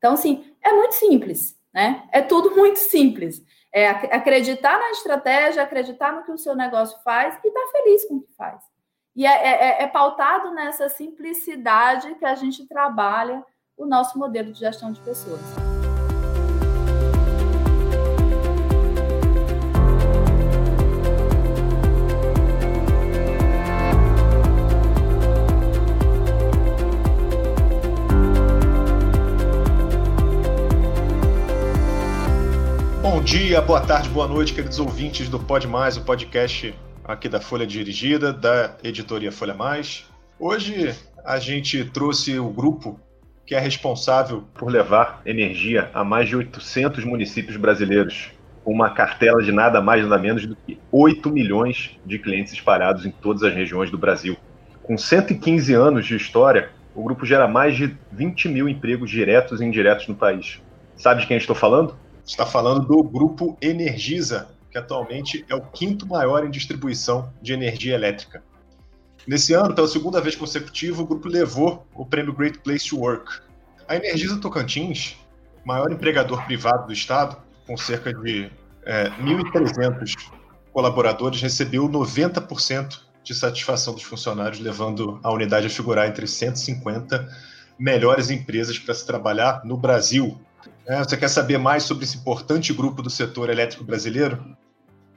Então, assim, é muito simples, né? É tudo muito simples. É acreditar na estratégia, acreditar no que o seu negócio faz e estar tá feliz com o que faz. E é, é, é, pautado nessa simplicidade que a gente trabalha o nosso modelo de gestão de pessoas. Bom dia, boa tarde, boa noite, queridos ouvintes do Pod Mais, o podcast aqui da Folha Dirigida, da editoria Folha Mais. Hoje a gente trouxe o grupo que é responsável por levar energia a mais de 800 municípios brasileiros, uma cartela de nada mais nada menos do que 8 milhões de clientes espalhados em todas as regiões do Brasil. Com 115 anos de história, o grupo gera mais de 20 mil empregos diretos e indiretos no país. Sabe de quem estou falando? Está falando do grupo Energisa, que atualmente é o quinto maior em distribuição de energia elétrica. Nesse ano, pela segunda vez consecutiva, o grupo levou o prêmio Great Place to Work. A Energisa Tocantins, maior empregador privado do estado, com cerca de é, 1.300 colaboradores, recebeu 90% de satisfação dos funcionários, levando a unidade a figurar entre 150 melhores empresas para se trabalhar no Brasil. É, você quer saber mais sobre esse importante grupo do setor elétrico brasileiro?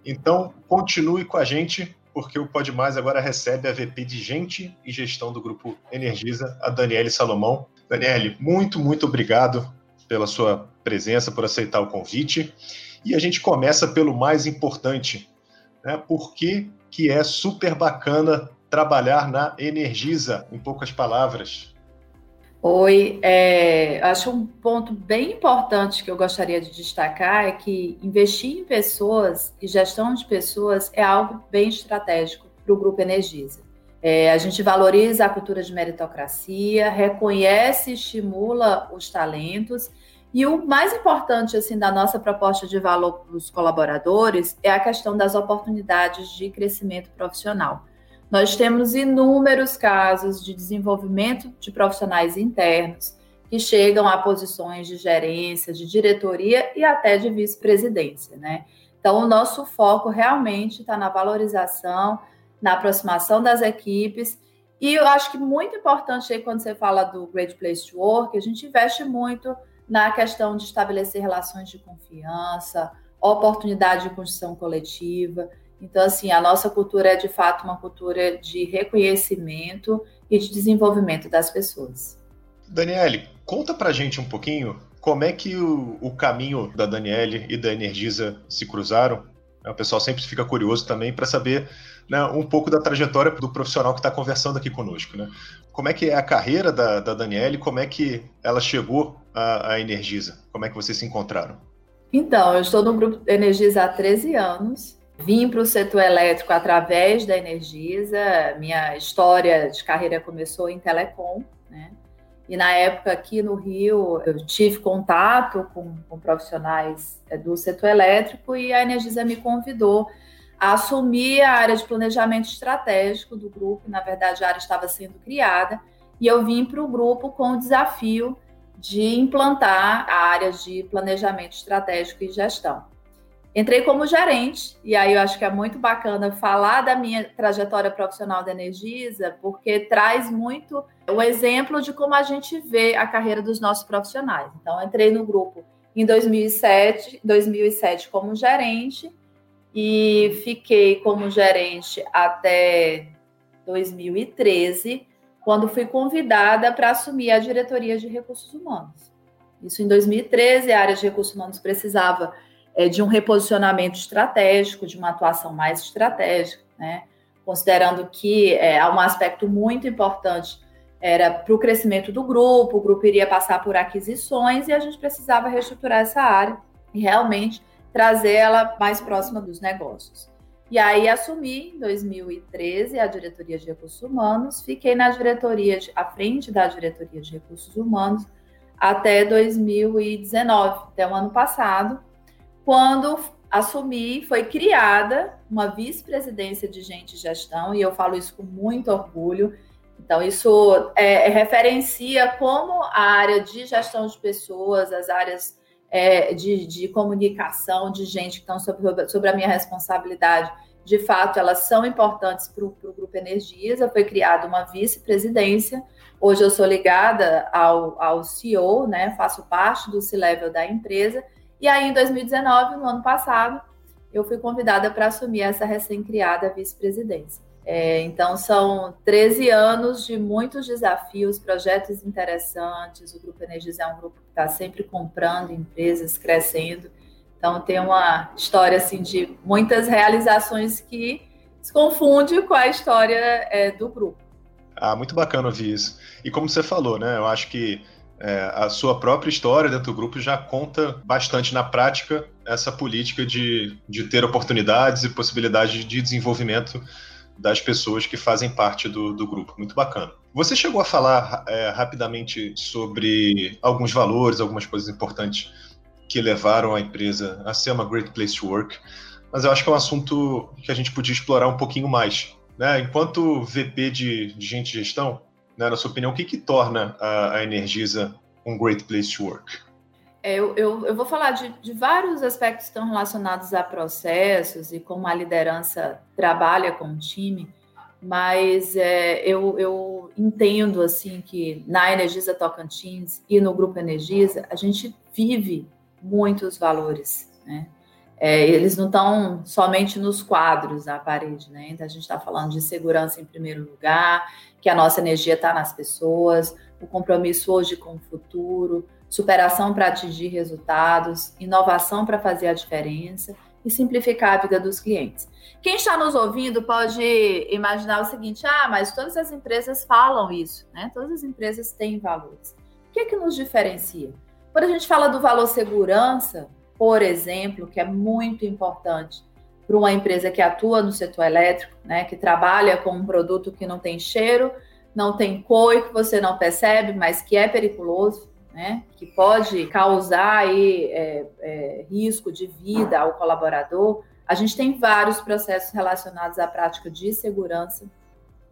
Então, continue com a gente, porque o Pode Mais agora recebe a VP de Gente e Gestão do Grupo Energisa, a Daniele Salomão. Daniele, muito, muito obrigado pela sua presença, por aceitar o convite. E a gente começa pelo mais importante, né? Por que, que é super bacana trabalhar na Energisa, em poucas palavras? Oi, é, acho um ponto bem importante que eu gostaria de destacar é que investir em pessoas e gestão de pessoas é algo bem estratégico para o Grupo Energisa. É, a gente valoriza a cultura de meritocracia, reconhece e estimula os talentos e o mais importante assim da nossa proposta de valor para os colaboradores é a questão das oportunidades de crescimento profissional. Nós temos inúmeros casos de desenvolvimento de profissionais internos que chegam a posições de gerência, de diretoria e até de vice-presidência, né? Então, o nosso foco realmente está na valorização, na aproximação das equipes. E eu acho que muito importante aí, quando você fala do Great Place to Work, a gente investe muito na questão de estabelecer relações de confiança, oportunidade de construção coletiva. Então, assim, a nossa cultura é de fato uma cultura de reconhecimento e de desenvolvimento das pessoas. Daniele, conta pra gente um pouquinho como é que o, o caminho da Daniele e da Energisa se cruzaram. O pessoal sempre fica curioso também para saber né, um pouco da trajetória do profissional que está conversando aqui conosco. Né? Como é que é a carreira da, da Daniele, como é que ela chegou à, à Energisa? Como é que vocês se encontraram? Então, eu estou no grupo Energisa há 13 anos. Vim para o setor elétrico através da Energisa. Minha história de carreira começou em telecom, né? E na época aqui no Rio, eu tive contato com, com profissionais é, do setor elétrico e a Energisa me convidou a assumir a área de planejamento estratégico do grupo. Na verdade, a área estava sendo criada e eu vim para o grupo com o desafio de implantar a área de planejamento estratégico e gestão. Entrei como gerente, e aí eu acho que é muito bacana falar da minha trajetória profissional da Energisa, porque traz muito o exemplo de como a gente vê a carreira dos nossos profissionais. Então, entrei no grupo em 2007, 2007 como gerente, e fiquei como gerente até 2013, quando fui convidada para assumir a diretoria de recursos humanos. Isso em 2013, a área de recursos humanos precisava é, de um reposicionamento estratégico, de uma atuação mais estratégica, né? considerando que é, um aspecto muito importante era para o crescimento do grupo, o grupo iria passar por aquisições e a gente precisava reestruturar essa área e realmente trazer ela mais próxima dos negócios. E aí assumi em 2013 a diretoria de recursos humanos, fiquei na diretoria de, à frente da diretoria de recursos humanos até 2019, até o ano passado, quando assumi, foi criada uma vice-presidência de gente e gestão, e eu falo isso com muito orgulho. Então, isso é, referencia como a área de gestão de pessoas, as áreas é, de, de, comunicação, de gente que estão sobre, sobre a minha responsabilidade, de fato, elas são importantes para o Grupo Energisa. Foi criada uma vice-presidência. Hoje eu sou ligada ao, ao CEO, né? faço parte do C-Level da empresa. E aí, em 2019, no ano passado, eu fui convidada para assumir essa recém-criada vice-presidência. É, então, são 13 anos de muitos desafios, projetos interessantes. O Grupo Energisa é um grupo que está sempre comprando empresas, crescendo. Então tem uma história assim de muitas realizações que se confunde com a história é, do grupo. Ah, muito bacana ouvir isso. E como você falou, né? Eu acho que é, a sua própria história dentro do grupo já conta bastante na prática essa política de, de ter oportunidades e possibilidades de desenvolvimento das pessoas que fazem parte do, do grupo. Muito bacana. Você chegou a falar é, rapidamente sobre alguns valores, algumas coisas importantes que levaram a empresa a ser uma great place to work, mas eu acho que é um assunto que a gente podia explorar um pouquinho mais. Né? Enquanto VP de, de gente de gestão, né, na sua opinião, o que, que torna a, a Energisa um great place to work? É, eu, eu, eu, vou falar de, de, vários aspectos que estão relacionados a processos e como a liderança trabalha com o time, mas é, eu, eu, entendo assim que na Energisa Tocantins e no Grupo Energisa a gente vive muitos valores, né? É, eles não estão somente nos quadros da parede, né? Então a gente está falando de segurança em primeiro lugar, que a nossa energia está nas pessoas, o compromisso hoje com o futuro, superação para atingir resultados, inovação para fazer a diferença e simplificar a vida dos clientes. Quem está nos ouvindo pode imaginar o seguinte: ah, mas todas as empresas falam isso, né? Todas as empresas têm valores. O que é que nos diferencia? Quando a gente fala do valor segurança, por exemplo, que é muito importante para uma empresa que atua no setor elétrico, né, que trabalha com um produto que não tem cheiro, não tem cor e que você não percebe, mas que é periculoso, né, que pode causar aí, é, é, risco de vida ao colaborador. A gente tem vários processos relacionados à prática de segurança,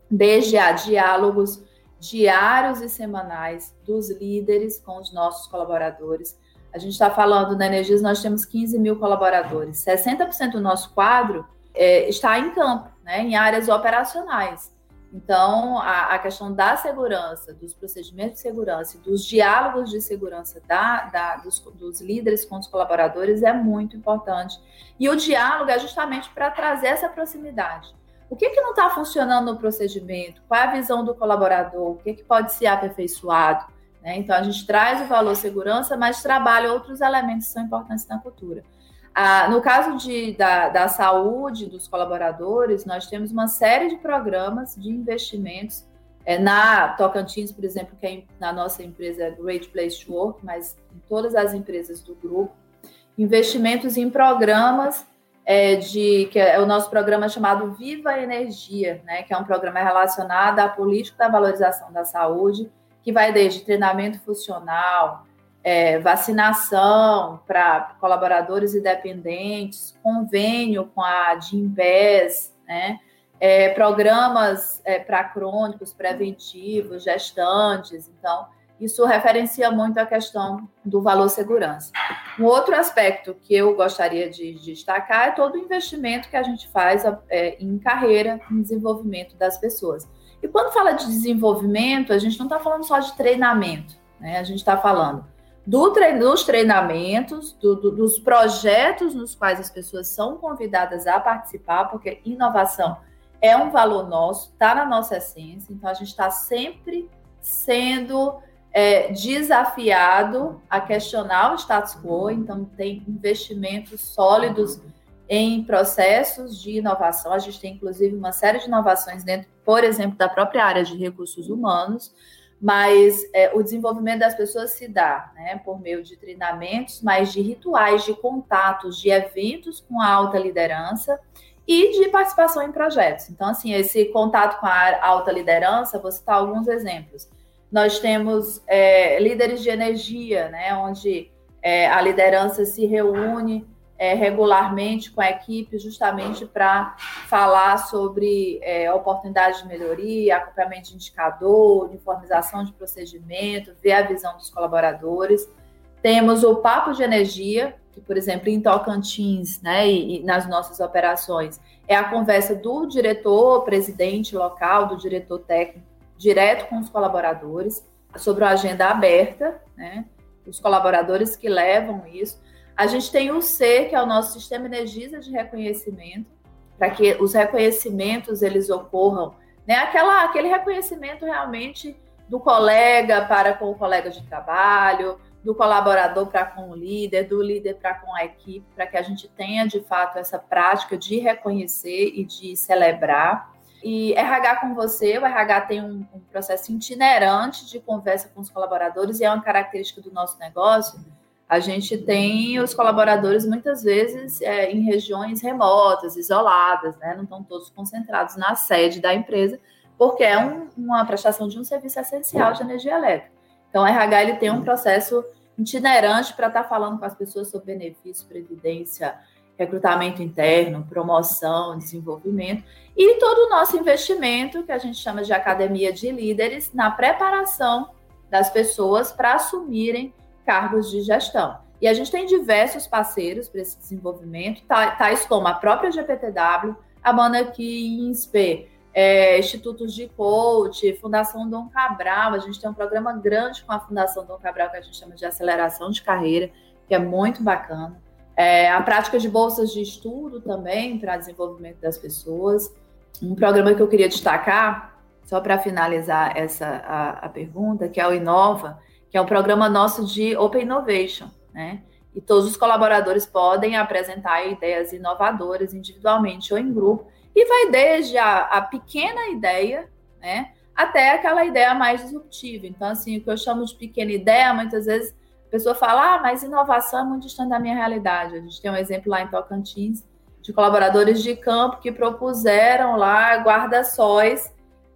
desde a diálogos diários e semanais dos líderes com os nossos colaboradores. A gente está falando na Energias, nós temos 15 mil colaboradores. 60% do nosso quadro é, está em campo, né, em áreas operacionais. Então, a, a, questão da segurança, dos procedimentos de segurança dos diálogos de segurança da, da, dos, dos líderes com os colaboradores é muito importante. E o diálogo é justamente para trazer essa proximidade. O que, que não está funcionando no procedimento? Qual é a visão do colaborador? O que, que pode ser aperfeiçoado? Né? Então, a gente traz o valor segurança, mas trabalha outros elementos que são importantes na cultura. Ah, no caso de, da, da saúde dos colaboradores, nós temos uma série de programas de investimentos. É, na Tocantins, por exemplo, que é na nossa empresa Great Place to Work, mas em todas as empresas do grupo, investimentos em programas é, de que é o nosso programa chamado Viva Energia, né, que é um programa relacionado à política da valorização da saúde, que vai desde treinamento funcional, é, vacinação para colaboradores e dependentes, convênio com a Gimbes, né, é, programas é, para crônicos preventivos, gestantes, então isso referencia muito a questão do valor segurança. Um outro aspecto que eu gostaria de, de destacar é todo o investimento que a gente faz é, em carreira, em desenvolvimento das pessoas. E quando fala de desenvolvimento, a gente não está falando só de treinamento, né? A gente está falando do treino, dos treinamentos, do, do, dos projetos nos quais as pessoas são convidadas a participar, porque inovação é um valor nosso, está na nossa essência, então a gente está sempre sendo é, desafiado a questionar o status quo, então tem investimentos sólidos em processos de inovação. A gente tem, inclusive, uma série de inovações dentro, por exemplo, da própria área de recursos humanos, mas é, o desenvolvimento das pessoas se dá né, por meio de treinamentos, mas de rituais, de contatos, de eventos com a alta liderança e de participação em projetos. Então, assim, esse contato com a alta liderança, vou citar alguns exemplos nós temos é, líderes de energia, né, onde é, a liderança se reúne é, regularmente com a equipe, justamente para falar sobre é, oportunidades de melhoria, acompanhamento de indicador, uniformização de procedimento, ver a visão dos colaboradores. Temos o Papo de Energia, que, por exemplo, em Tocantins, né, e, e nas nossas operações, é a conversa do diretor, presidente local, do diretor técnico, direto com os colaboradores, sobre uma agenda aberta, né, os colaboradores que levam isso. A gente tem o C, que é o nosso sistema Energisa de reconhecimento, para que os reconhecimentos eles ocorram, né, aquela, aquele reconhecimento realmente do colega para com o colega de trabalho, do colaborador para com o líder, do líder para com a equipe, para que a gente tenha de fato essa prática de reconhecer e de celebrar. E RH com você, o RH tem um, um processo itinerante de conversa com os colaboradores e é uma característica do nosso negócio. A gente tem os colaboradores muitas vezes é, em regiões remotas, isoladas, né? não estão todos concentrados na sede da empresa, porque é um, uma prestação de um serviço essencial de energia elétrica. Então, o RH ele tem um processo itinerante para estar tá falando com as pessoas sobre benefício, previdência, recrutamento interno, promoção, desenvolvimento e todo o nosso investimento, que a gente chama de academia de líderes, na preparação das pessoas para assumirem cargos de gestão. E a gente tem diversos parceiros para esse desenvolvimento, tais como a própria GPTW, a Manaqui INSPE, é, institutos de coach, Fundação Dom Cabral. A gente tem um programa grande com a Fundação Dom Cabral que a gente chama de aceleração de carreira, que é muito bacana. É, a prática de bolsas de estudo também para desenvolvimento das pessoas. Um programa que eu queria destacar, só para finalizar essa a, a, pergunta, que é o Inova, que é um programa nosso de Open Innovation, né? E todos os colaboradores podem apresentar ideias inovadoras individualmente ou em grupo e vai desde a, a pequena ideia, né, até aquela ideia mais disruptiva. Então, assim, o que eu chamo de pequena ideia, muitas vezes a pessoa fala, ah, mas inovação é muito distante da minha realidade. A gente tem um exemplo lá em Tocantins de colaboradores de campo que propuseram lá guarda-sóis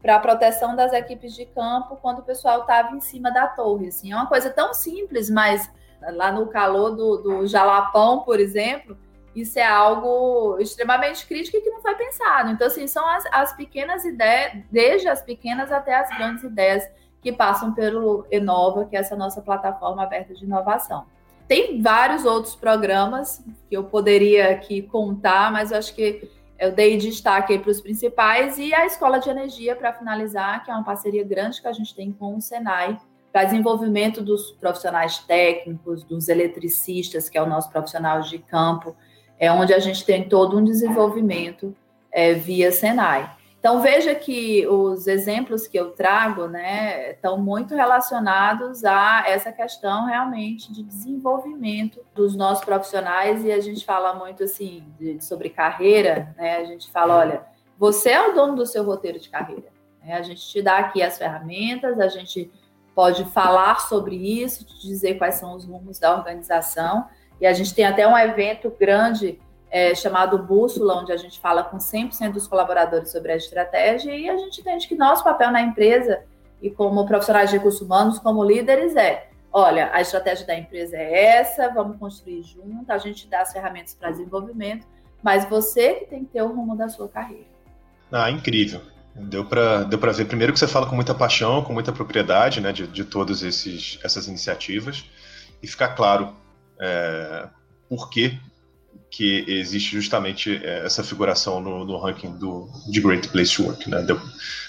para a proteção das equipes de campo quando o pessoal estava em cima da torre. Assim, é uma coisa tão simples, mas lá no calor do, do Jalapão, por exemplo, isso é algo extremamente crítico e que não foi pensado. Então, assim, são as, as pequenas ideias, desde as pequenas até as grandes ideias que passam pelo Enova, que é essa nossa plataforma aberta de inovação. Tem vários outros programas que eu poderia aqui contar, mas eu acho que eu dei destaque para os principais e a Escola de Energia, para finalizar, que é uma parceria grande que a gente tem com o Senai, para desenvolvimento dos profissionais técnicos, dos eletricistas, que é o nosso profissional de campo, é onde a gente tem todo um desenvolvimento é, via Senai. Então veja que os exemplos que eu trago, né, estão muito relacionados a essa questão realmente de desenvolvimento dos nossos profissionais e a gente fala muito assim de, sobre carreira, né? A gente fala, olha, você é o dono do seu roteiro de carreira. Né? A gente te dá aqui as ferramentas, a gente pode falar sobre isso, te dizer quais são os rumos da organização e a gente tem até um evento grande é, chamado Bússola, onde a gente fala com 100% dos colaboradores sobre a estratégia e a gente entende que nosso papel na empresa e como profissionais de recursos humanos, como líderes, é olha, a estratégia da empresa é essa, vamos construir junto, a gente dá as ferramentas para desenvolvimento, mas você que tem que ter o rumo da sua carreira. Ah, incrível. Deu para deu ver primeiro que você fala com muita paixão, com muita propriedade né, de, de todas essas iniciativas, e ficar claro é, por que, que existe justamente é, essa figuração no, no, ranking do, de Great Place to Work. Né? Deu,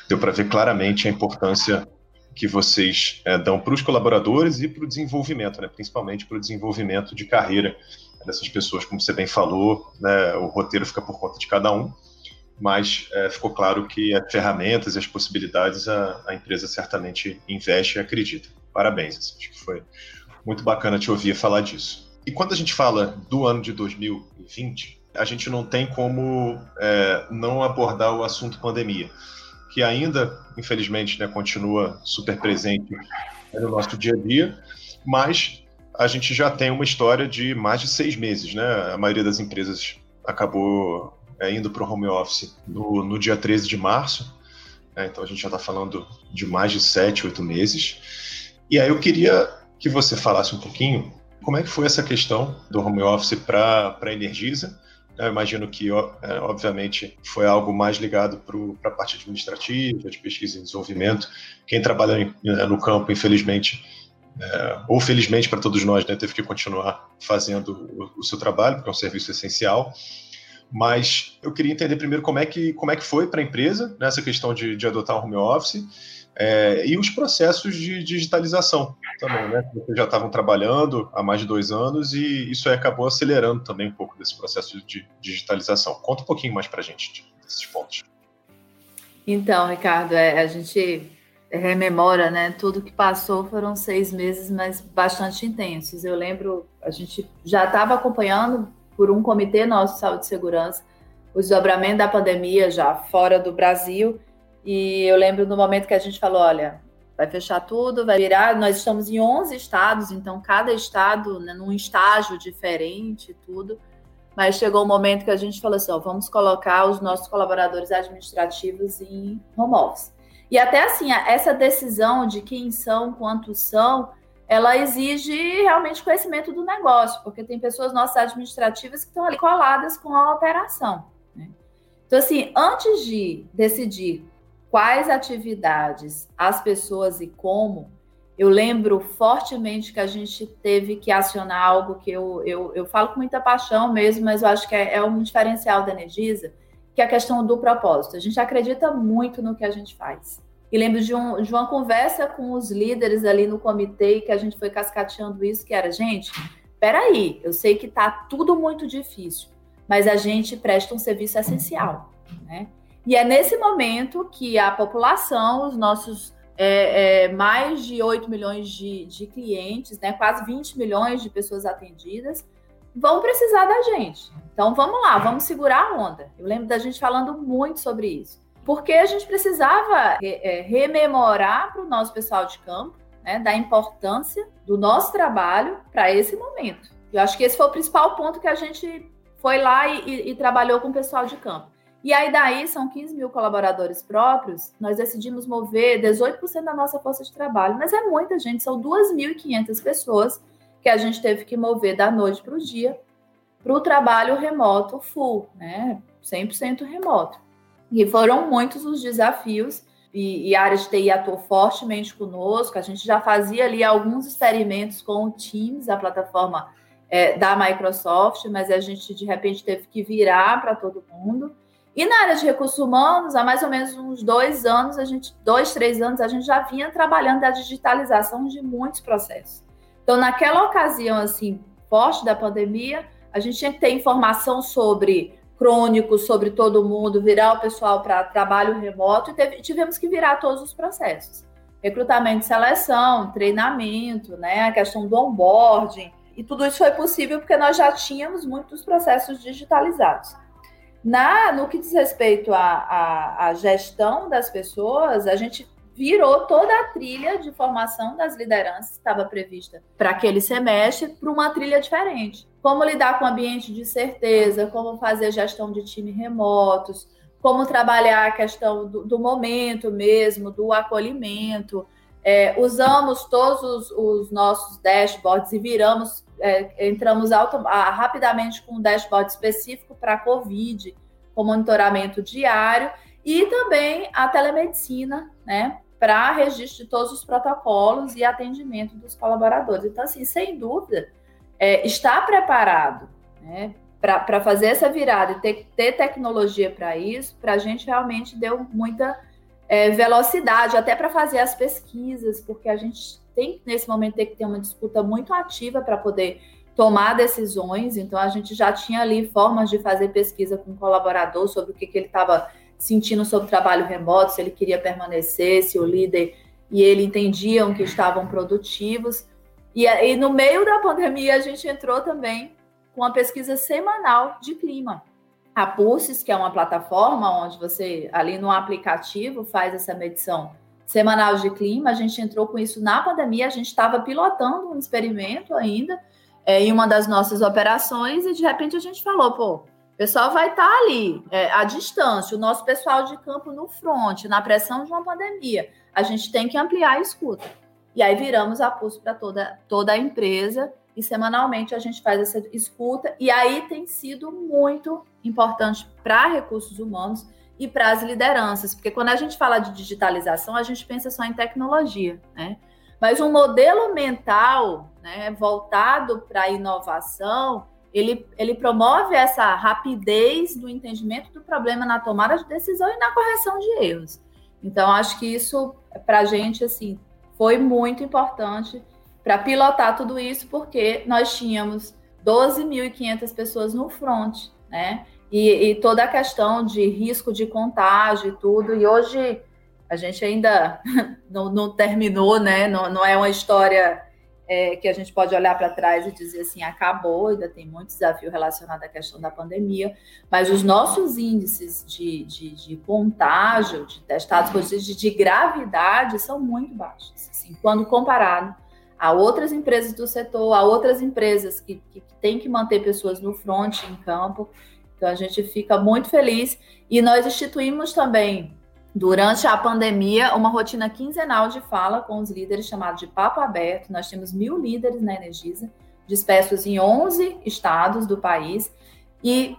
deu para ver claramente a importância que vocês é, dão para os colaboradores e para o desenvolvimento, né? principalmente para o desenvolvimento de carreira dessas pessoas, como você bem falou, né? o roteiro fica por conta de cada um, mas é, ficou claro que as ferramentas e as possibilidades a, a empresa certamente investe e acredita. Parabéns, assim, acho que foi muito bacana te ouvir falar disso. E quando a gente fala do ano de 2020, a gente não tem como é, não abordar o assunto pandemia, que ainda, infelizmente, né, continua super presente no nosso dia a dia, mas a gente já tem uma história de mais de seis meses, né? A maioria das empresas acabou é, indo para o home office no, no, dia 13 de março, né? então a gente já está falando de mais de sete, oito meses. E aí eu queria que você falasse um pouquinho Como é que foi essa questão do home office para a Energisa? Eu imagino que, é, obviamente, foi algo mais ligado para a parte administrativa, de pesquisa e desenvolvimento. Quem trabalha né, no campo, infelizmente, é, ou felizmente para todos nós, né, teve que continuar fazendo o, o, seu trabalho, porque é um serviço essencial. Mas eu queria entender primeiro como é que, como é que foi para a empresa nessa questão de, de adotar o home office é, e os processos de digitalização também, né? Vocês já estavam trabalhando há mais de dois anos e isso acabou acelerando também um pouco desse processo de digitalização. Conta um pouquinho mais para a gente desses pontos. Então, Ricardo, é, a gente rememora, né? Tudo que passou foram seis meses, mas bastante intensos. Eu lembro, a gente já estava acompanhando por um comitê nosso de saúde e segurança o desdobramento da pandemia já fora do Brasil e eu lembro no momento que a gente falou: olha, vai fechar tudo, vai virar. Nós estamos em 11 estados, então cada estado né, num estágio diferente, tudo. Mas chegou o um momento que a gente falou assim: ó, vamos colocar os nossos colaboradores administrativos em home office. E até assim, essa decisão de quem são, quantos são, ela exige realmente conhecimento do negócio, porque tem pessoas nossas administrativas que estão ali coladas com a operação. Né? Então, assim, antes de decidir quais atividades as pessoas e como, eu lembro fortemente que a gente teve que acionar algo que eu, eu, eu falo com muita paixão mesmo, mas eu acho que é, é um diferencial da Energisa, que é a questão do propósito. A gente acredita muito no que a gente faz. E lembro de, um, de uma conversa com os líderes ali no comitê que a gente foi cascateando isso, que era, gente, peraí, eu sei que está tudo muito difícil, mas a gente presta um serviço essencial, né? E é nesse momento que a população, os nossos é, é, mais de 8 milhões de, de clientes, né, quase 20 milhões de pessoas atendidas, vão precisar da gente. Então vamos lá, vamos segurar a onda. Eu lembro da gente falando muito sobre isso. Porque a gente precisava é, rememorar para o nosso pessoal de campo né, da importância do nosso trabalho para esse momento. Eu acho que esse foi o principal ponto que a gente foi lá e, e, e trabalhou com o pessoal de campo. E aí, daí, são 15 mil colaboradores próprios, nós decidimos mover 18% da nossa força de trabalho. Mas é muita gente, são 2.500 pessoas que a gente teve que mover da noite para o dia para o trabalho remoto full, né? 100% remoto. E foram muitos os desafios, e, e, a área de TI atuou fortemente conosco. A gente já fazia ali alguns experimentos com o Teams, a plataforma é, da Microsoft, mas a gente de repente teve que virar para todo mundo. E na área de recursos humanos, há mais ou menos uns dois anos, a gente, dois, três anos, a gente já vinha trabalhando a digitalização de muitos processos. Então, naquela ocasião, assim, forte da pandemia, a gente tinha que ter informação sobre crônicos, sobre todo mundo, virar o pessoal para trabalho remoto e teve, tivemos que virar todos os processos. Recrutamento e seleção, treinamento, né, a questão do onboarding, e tudo isso foi possível porque nós já tínhamos muitos processos digitalizados. Na, no que diz respeito à, à, gestão das pessoas, a gente virou toda a trilha de formação das lideranças que estava prevista para aquele semestre para uma trilha diferente. Como lidar com ambiente de certeza, como fazer gestão de time remotos, como trabalhar a questão do, do momento mesmo, do acolhimento. É, usamos todos os, os, nossos dashboards e viramos é, entramos auto, a, rapidamente com um dashboard específico para COVID, com monitoramento diário, e também a telemedicina, né, para registro de todos os protocolos e atendimento dos colaboradores. Então, assim, sem dúvida, é, estar preparado né, para fazer essa virada e ter, ter tecnologia para isso, para a gente realmente deu muita é, velocidade, até para fazer as pesquisas, porque a gente tem, nesse momento, ter que ter uma disputa muito ativa para poder tomar decisões. Então, a gente já tinha ali formas de fazer pesquisa com o colaborador sobre o que, que ele estava sentindo sobre o trabalho remoto, se ele queria permanecer, se o líder e ele entendiam que estavam produtivos. E, e no meio da pandemia, a gente entrou também com uma pesquisa semanal de clima. A Pulses, que é uma plataforma onde você, ali no aplicativo, faz essa medição semanal de clima. A gente entrou com isso na pandemia, a gente estava pilotando um experimento ainda é, em uma das nossas operações e de repente a gente falou, pô, o pessoal vai estar tá ali, é, à distância, o nosso pessoal de campo no front, na pressão de uma pandemia. A gente tem que ampliar a escuta. E aí viramos a pulso para toda, toda a empresa e semanalmente a gente faz essa escuta, e aí tem sido muito importante para recursos humanos e para as lideranças, porque quando a gente fala de digitalização, a gente pensa só em tecnologia, né? Mas um modelo mental né, voltado para a inovação, ele, ele promove essa rapidez do entendimento do problema na tomada de decisão e na correção de erros. Então, acho que isso, para a gente, assim, foi muito importante para pilotar tudo isso, porque nós tínhamos 12.500 pessoas no front, né? E, e, toda a questão de risco de contágio e tudo. E hoje a gente ainda não, não terminou, né? Não, não, é uma história é, que a gente pode olhar para trás e dizer assim, acabou, ainda tem muito desafio relacionado à questão da pandemia, mas os nossos índices de, de, de contágio, de testados positivos, de, de gravidade são muito baixos, assim, quando comparado a outras empresas do setor, a outras empresas que, que, têm que manter pessoas no front, em campo. Então, a gente fica muito feliz. E nós instituímos também, durante a pandemia, uma rotina quinzenal de fala com os líderes, chamado de Papo Aberto. Nós temos mil líderes na Energisa, dispersos em 11 estados do país. E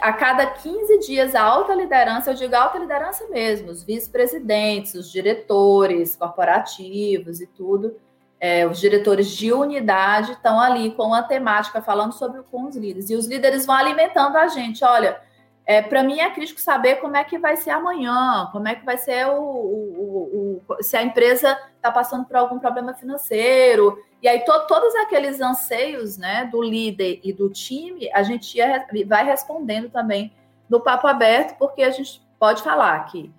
a cada 15 dias, a alta liderança, eu digo alta liderança mesmo, os vice-presidentes, os diretores corporativos e tudo, é, os diretores de unidade estão ali com a temática, falando sobre com os líderes. E os líderes vão alimentando a gente. Olha, é, para mim é crítico saber como é que vai ser amanhã, como é que vai ser o, o, o se a empresa está passando por algum problema financeiro. E aí, to, todos aqueles anseios né, do líder e do time, a gente ia, vai respondendo também no papo aberto, porque a gente pode falar que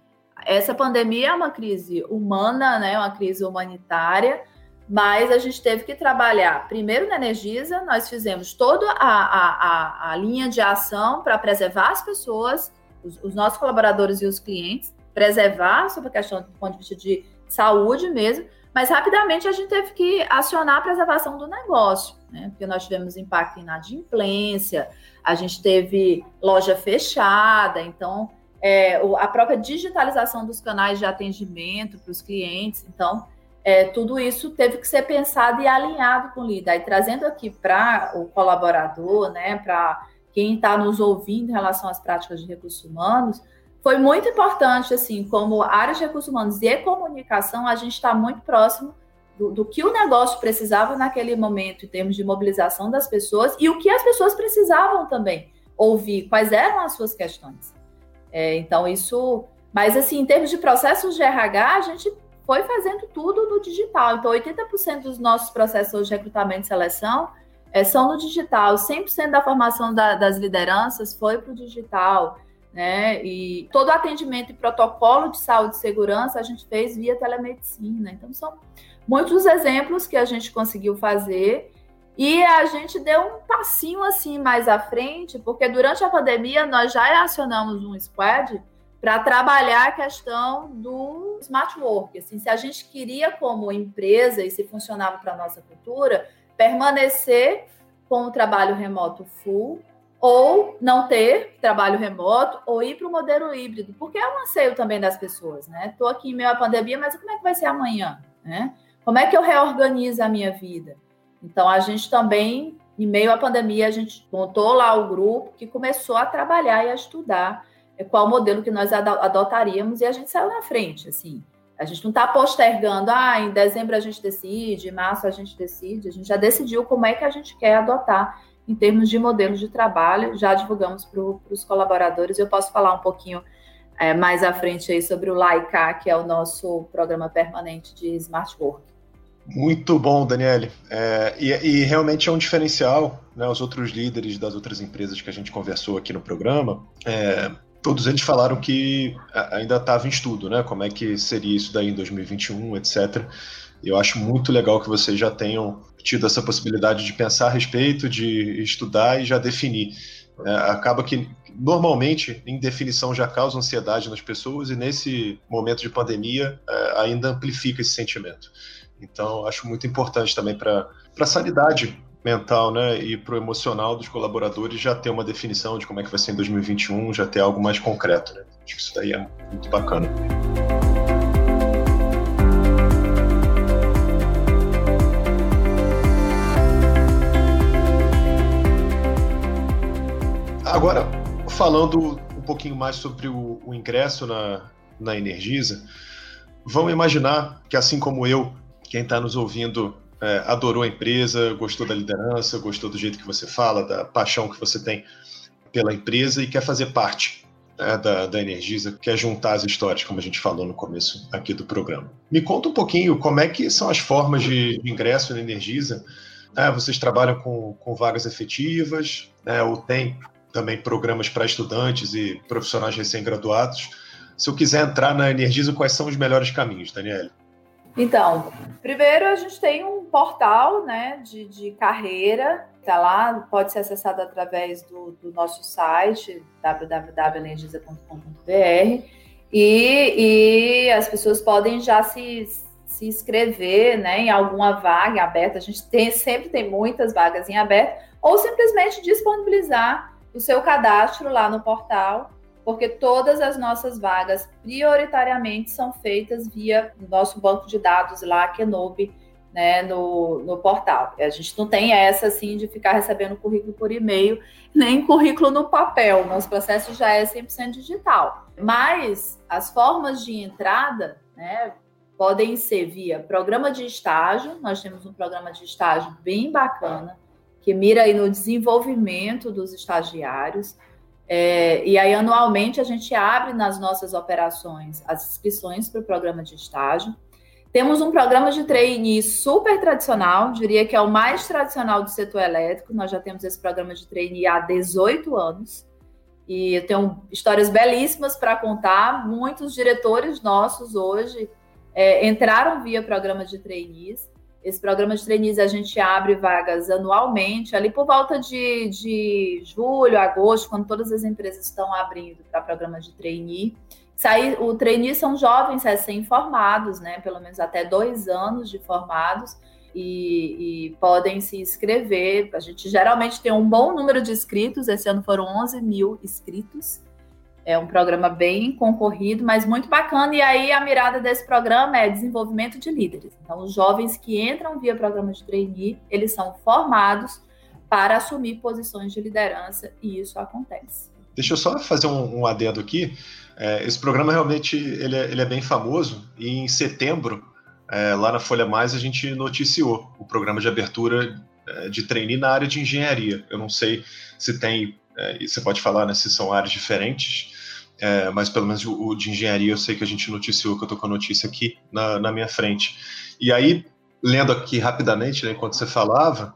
essa pandemia é uma crise humana, né, uma crise humanitária mas a gente teve que trabalhar. Primeiro na Energisa, nós fizemos toda a, a, a, a linha de ação para preservar as pessoas, os, os, nossos colaboradores e os clientes, preservar sobre a questão do ponto de vista de saúde mesmo, mas rapidamente a gente teve que acionar a preservação do negócio, né? Porque nós tivemos impacto em inadimplência, a gente teve loja fechada, então é, a própria digitalização dos canais de atendimento para os clientes, então é, tudo isso teve que ser pensado e alinhado com o líder. E trazendo aqui para o colaborador, né, para quem está nos ouvindo em relação às práticas de recursos humanos, foi muito importante, assim, como área de recursos humanos e comunicação, a gente está muito próximo do, do, que o negócio precisava naquele momento, em termos de mobilização das pessoas, e o que as pessoas precisavam também ouvir, quais eram as suas questões. É, então, isso. Mas, assim, em termos de processos de RH, a gente foi fazendo tudo no digital. Então, 80% dos nossos processos de recrutamento e seleção é, são no digital. 100% da formação da, das lideranças foi para o digital. Né? E todo atendimento e protocolo de saúde e segurança a gente fez via telemedicina. Então, são muitos exemplos que a gente conseguiu fazer. E a gente deu um passinho assim mais à frente, porque durante a pandemia nós já acionamos um squad para trabalhar a questão do smart work. Assim, se a gente queria, como empresa, e se funcionava para a nossa cultura, permanecer com o trabalho remoto full, ou não ter trabalho remoto, ou ir para o modelo híbrido, porque é um anseio também das pessoas, né? Estou aqui em meio à pandemia, mas como é que vai ser amanhã? Né? Como é que eu reorganizo a minha vida? Então, a gente também, em meio à pandemia, a gente montou lá o grupo que começou a trabalhar e a estudar qual modelo que nós adotaríamos e a gente saiu na frente, assim. A gente não está postergando, ah, em dezembro a gente decide, em março a gente decide, a gente já decidiu como é que a gente quer adotar em termos de modelo de trabalho, já divulgamos para os colaboradores, eu posso falar um pouquinho é, mais à frente aí sobre o LAICA, que é o nosso programa permanente de Smart Work. Muito bom, Daniele. É, e, e, realmente é um diferencial. Né, os outros líderes das outras empresas que a gente conversou aqui no programa é, todos eles falaram que ainda estava em estudo, né? Como é que seria isso daí em 2021, etc. Eu acho muito legal que vocês já tenham tido essa possibilidade de pensar a respeito, de estudar e já definir. É, acaba que normalmente em definição já causa ansiedade nas pessoas e nesse momento de pandemia é, ainda amplifica esse sentimento. Então acho muito importante também para a sanidade mental né, e para o emocional dos colaboradores já ter uma definição de como é que vai ser em 2021, já ter algo mais concreto. Né? Acho que isso daí é muito bacana. Agora, falando um pouquinho mais sobre o, o ingresso na, na Energisa, vamos imaginar que, assim como eu, quem está nos ouvindo é, adorou a empresa, gostou da liderança, gostou do jeito que você fala, da paixão que você tem pela empresa e quer fazer parte né, da, da Energisa, quer juntar as histórias, como a gente falou no começo aqui do programa. Me conta um pouquinho como é que são as formas de, ingresso na Energisa. É, vocês trabalham com, com vagas efetivas, né, ou tem também programas para estudantes e profissionais recém-graduados. Se eu quiser entrar na Energisa, quais são os melhores caminhos, Daniela? Então, primeiro a gente tem um portal né, de, de carreira, está lá, pode ser acessado através do, do nosso site, www.energisa.com.br, e, e as pessoas podem já se, se inscrever né, em alguma vaga aberta. A gente tem, sempre tem muitas vagas em aberto, ou simplesmente disponibilizar o seu cadastro lá no portal porque todas as nossas vagas prioritariamente são feitas via nosso banco de dados lá, Kenobi, né, no, no portal. A gente não tem essa assim de ficar recebendo currículo por e-mail, nem currículo no papel. Nosso processo já é 100% digital. Mas as formas de entrada, né, podem ser via programa de estágio. Nós temos um programa de estágio bem bacana que mira aí no desenvolvimento dos estagiários. É, e aí, anualmente, a gente abre nas nossas operações as inscrições para o programa de estágio. Temos um programa de trainee super tradicional, diria que é o mais tradicional do setor elétrico. Nós já temos esse programa de trainee há 18 anos. E eu tenho histórias belíssimas para contar. Muitos diretores nossos hoje é, entraram via programa de trainees. Esse programa de trainees a gente abre vagas anualmente, ali por volta de, de julho, agosto, quando todas as empresas estão abrindo para programa de trainee. O trainee são jovens recém-formados, né? Pelo menos até dois anos de formados. E, e, podem se inscrever. A gente geralmente tem um bom número de inscritos, esse ano foram 11 mil inscritos. É um programa bem concorrido, mas muito bacana. E aí a mirada desse programa é desenvolvimento de líderes. Então, os jovens que entram via programa de trainee, eles são formados para assumir posições de liderança e isso acontece. Deixa eu só fazer um, um adendo aqui. É, esse programa realmente ele é, ele é, bem famoso e em setembro, é, lá na Folha Mais, a gente noticiou o programa de abertura é, de trainee na área de engenharia. Eu não sei se tem, é, você pode falar né, se são áreas diferentes, é, mas pelo menos o, o, de engenharia eu sei que a gente noticiou, que eu tô com a notícia aqui na, na minha frente. E aí, lendo aqui rapidamente, né, enquanto você falava,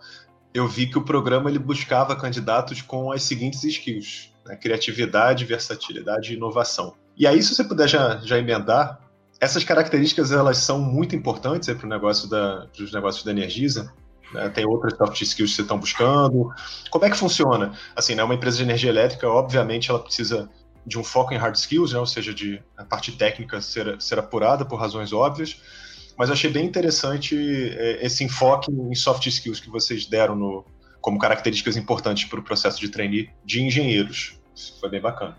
eu vi que o programa ele buscava candidatos com as seguintes skills: né, criatividade, versatilidade e inovação. E aí, se você puder já, já emendar, essas características elas são muito importantes para o negócio da, os negócios da Energisa. Né, tem outras soft skills que você estão buscando. Como é que funciona? Assim, né, uma empresa de energia elétrica, obviamente, ela precisa de um foco em hard skills, né, ou seja, de a parte técnica ser, ser apurada por razões óbvias, mas achei bem interessante é, esse enfoque em soft skills que vocês deram no, como características importantes para o processo de trainee de engenheiros. Isso foi bem bacana.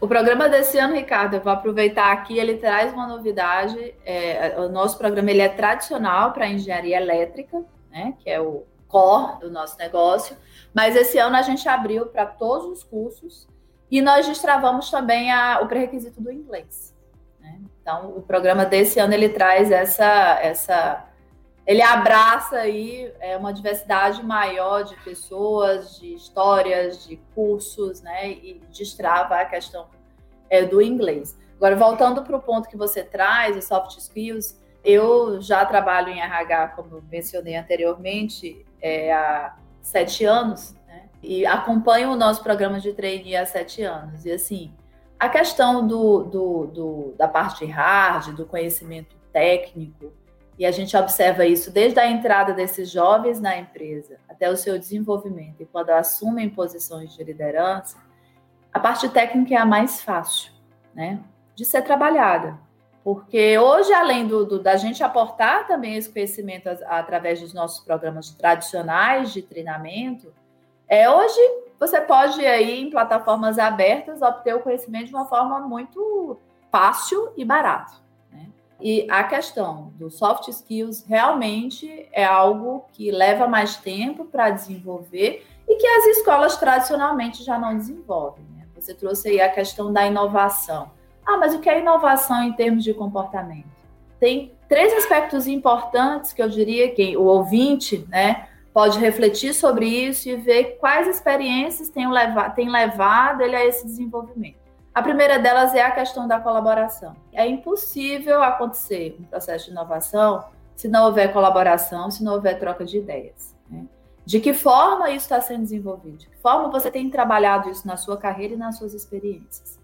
O programa desse ano, Ricardo, eu vou aproveitar aqui, ele traz uma novidade. É, o nosso programa ele é tradicional para engenharia elétrica, né, que é o core do nosso negócio, mas esse ano a gente abriu para todos os cursos e nós destravamos também a, o pré-requisito do inglês. Né? Então, o programa desse ano ele traz essa, essa, ele abraça aí é, uma diversidade maior de pessoas, de histórias, de cursos, né? E destrava a questão é, do inglês. Agora, voltando para o ponto que você traz, os soft skills, eu já trabalho em RH, como mencionei anteriormente, é, há sete anos, e acompanho o nosso programa de trainee há sete anos. E assim, a questão do, do, do, da parte hard, do conhecimento técnico, e a gente observa isso desde a entrada desses jovens na empresa até o seu desenvolvimento e quando assumem posições de liderança, a parte técnica é a mais fácil, né, de ser trabalhada. Porque hoje, além do, do da gente aportar também esse conhecimento através dos nossos programas tradicionais de treinamento, é, hoje você pode aí em plataformas abertas obter o conhecimento de uma forma muito fácil e barato. Né? E a questão dos soft skills realmente é algo que leva mais tempo para desenvolver e que as escolas tradicionalmente já não desenvolvem. Né? Você trouxe aí a questão da inovação. Ah, mas o que é inovação em termos de comportamento? Tem três aspectos importantes que eu diria que o ouvinte né, pode refletir sobre isso e ver quais experiências têm levado, levado ele a esse desenvolvimento. A primeira delas é a questão da colaboração. É impossível acontecer um processo de inovação se não houver colaboração, se não houver troca de ideias. Né? De que forma isso está sendo desenvolvido? De que forma você tem trabalhado isso na sua carreira e nas suas experiências?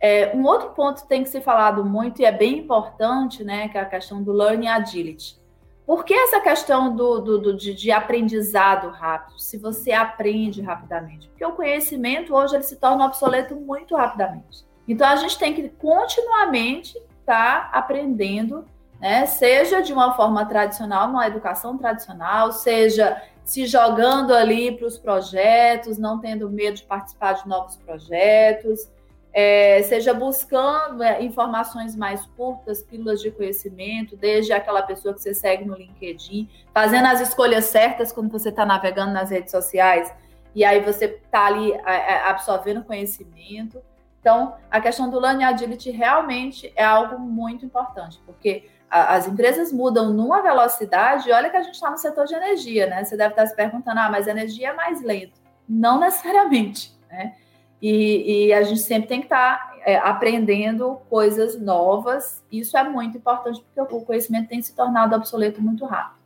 É, um outro ponto que tem que ser falado muito e é bem importante, né, que é a questão do learning agility. Por que essa questão do, do, do de, de, aprendizado rápido? Se você aprende rapidamente? Porque o conhecimento hoje ele se torna obsoleto muito rapidamente. Então a gente tem que continuamente estar tá aprendendo, né? Seja de uma forma tradicional, numa educação tradicional, seja se jogando ali para os projetos, não tendo medo de participar de novos projetos é, seja buscando é, informações mais curtas, pílulas de conhecimento, desde aquela pessoa que você segue no LinkedIn, fazendo as escolhas certas quando você está navegando nas redes sociais, e aí você está ali é, é, absorvendo conhecimento. Então, a questão do Learning Agility realmente é algo muito importante, porque as empresas mudam numa velocidade, olha que a gente está no setor de energia, né? Você deve estar se perguntando, ah, mas energia é mais lento. Não necessariamente, né? E, e, a gente sempre tem que estar tá, é, aprendendo coisas novas. Isso é muito importante, porque o conhecimento tem se tornado obsoleto muito rápido.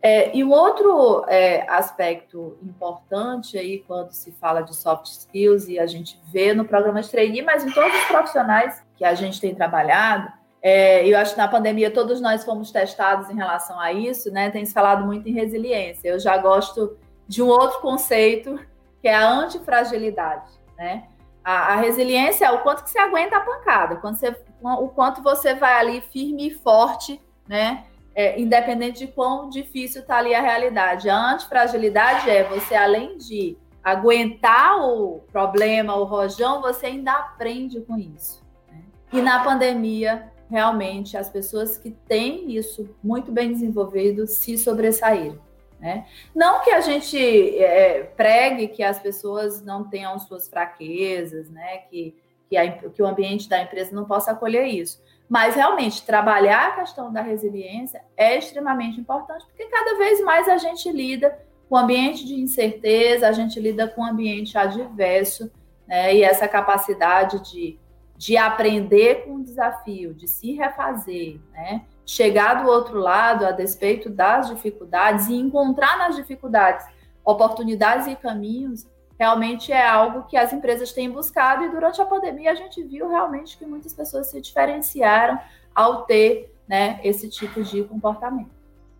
É, e um outro é, aspecto importante aí, quando se fala de soft skills, e a gente vê no programa de trainee, mas em todos os profissionais que a gente tem trabalhado, é, eu acho que na pandemia todos nós fomos testados em relação a isso, né? Tem se falado muito em resiliência. Eu já gosto de um outro conceito, que é a antifragilidade né? A, a, resiliência é o quanto que você aguenta a pancada, quando você, o quanto você vai ali firme e forte, né? É, independente de quão difícil está ali a realidade. A antifragilidade é você, além de aguentar o problema, o rojão, você ainda aprende com isso. Né? E na pandemia, realmente, as pessoas que têm isso muito bem desenvolvido se sobressaíram. Né? Não que a gente é, pregue que as pessoas não tenham suas fraquezas, né? que, que, a, que o ambiente da empresa não possa acolher isso. Mas realmente trabalhar a questão da resiliência é extremamente importante, porque cada vez mais a gente lida com ambiente de incerteza, a gente lida com ambiente adverso, né? E essa capacidade de, de aprender com o desafio, de se refazer, né? Chegar do outro lado a despeito das dificuldades e encontrar nas dificuldades oportunidades e caminhos, realmente é algo que as empresas têm buscado e durante a pandemia a gente viu realmente que muitas pessoas se diferenciaram ao ter né, esse tipo de comportamento.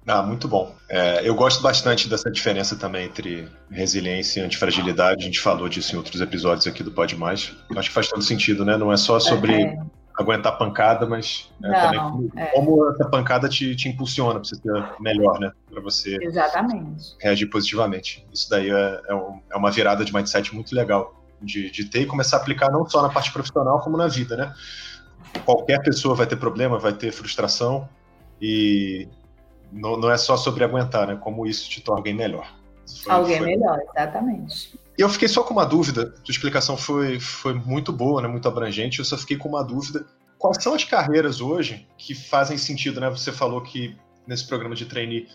Ah, muito bom. É, eu gosto bastante dessa diferença também entre resiliência e antifragilidade. A gente falou disso em outros episódios aqui do Pode Mais. Acho que faz todo sentido, né? Não é só sobre é aguentar pancada, mas né, Não, também como, é. como, essa pancada te, te impulsiona para você ser melhor, né? Para você Exatamente. reagir positivamente. Isso daí é, é, um, é, uma virada de mindset muito legal de, de ter e começar a aplicar não só na parte profissional, como na vida, né? Qualquer pessoa vai ter problema, vai ter frustração e não, não é só sobre aguentar, né? Como isso te torna alguém melhor. Foi, alguém foi... melhor, exatamente. E eu fiquei só com uma dúvida, sua explicação foi, foi muito boa, né, muito abrangente, eu só fiquei com uma dúvida. Quais são as carreiras hoje que fazem sentido, né? Você falou que nesse programa de trainee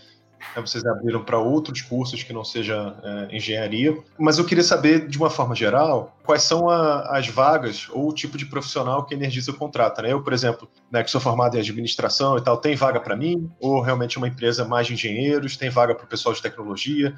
né, vocês abriram para outros cursos que não seja é, engenharia, mas eu queria saber, de uma forma geral, quais são a, as vagas ou o tipo de profissional que a Energisa contrata. Né? Eu, por exemplo, né, que sou formado em administração e tal, tem vaga para mim? Ou realmente uma empresa mais de engenheiros, tem vaga para o pessoal de tecnologia?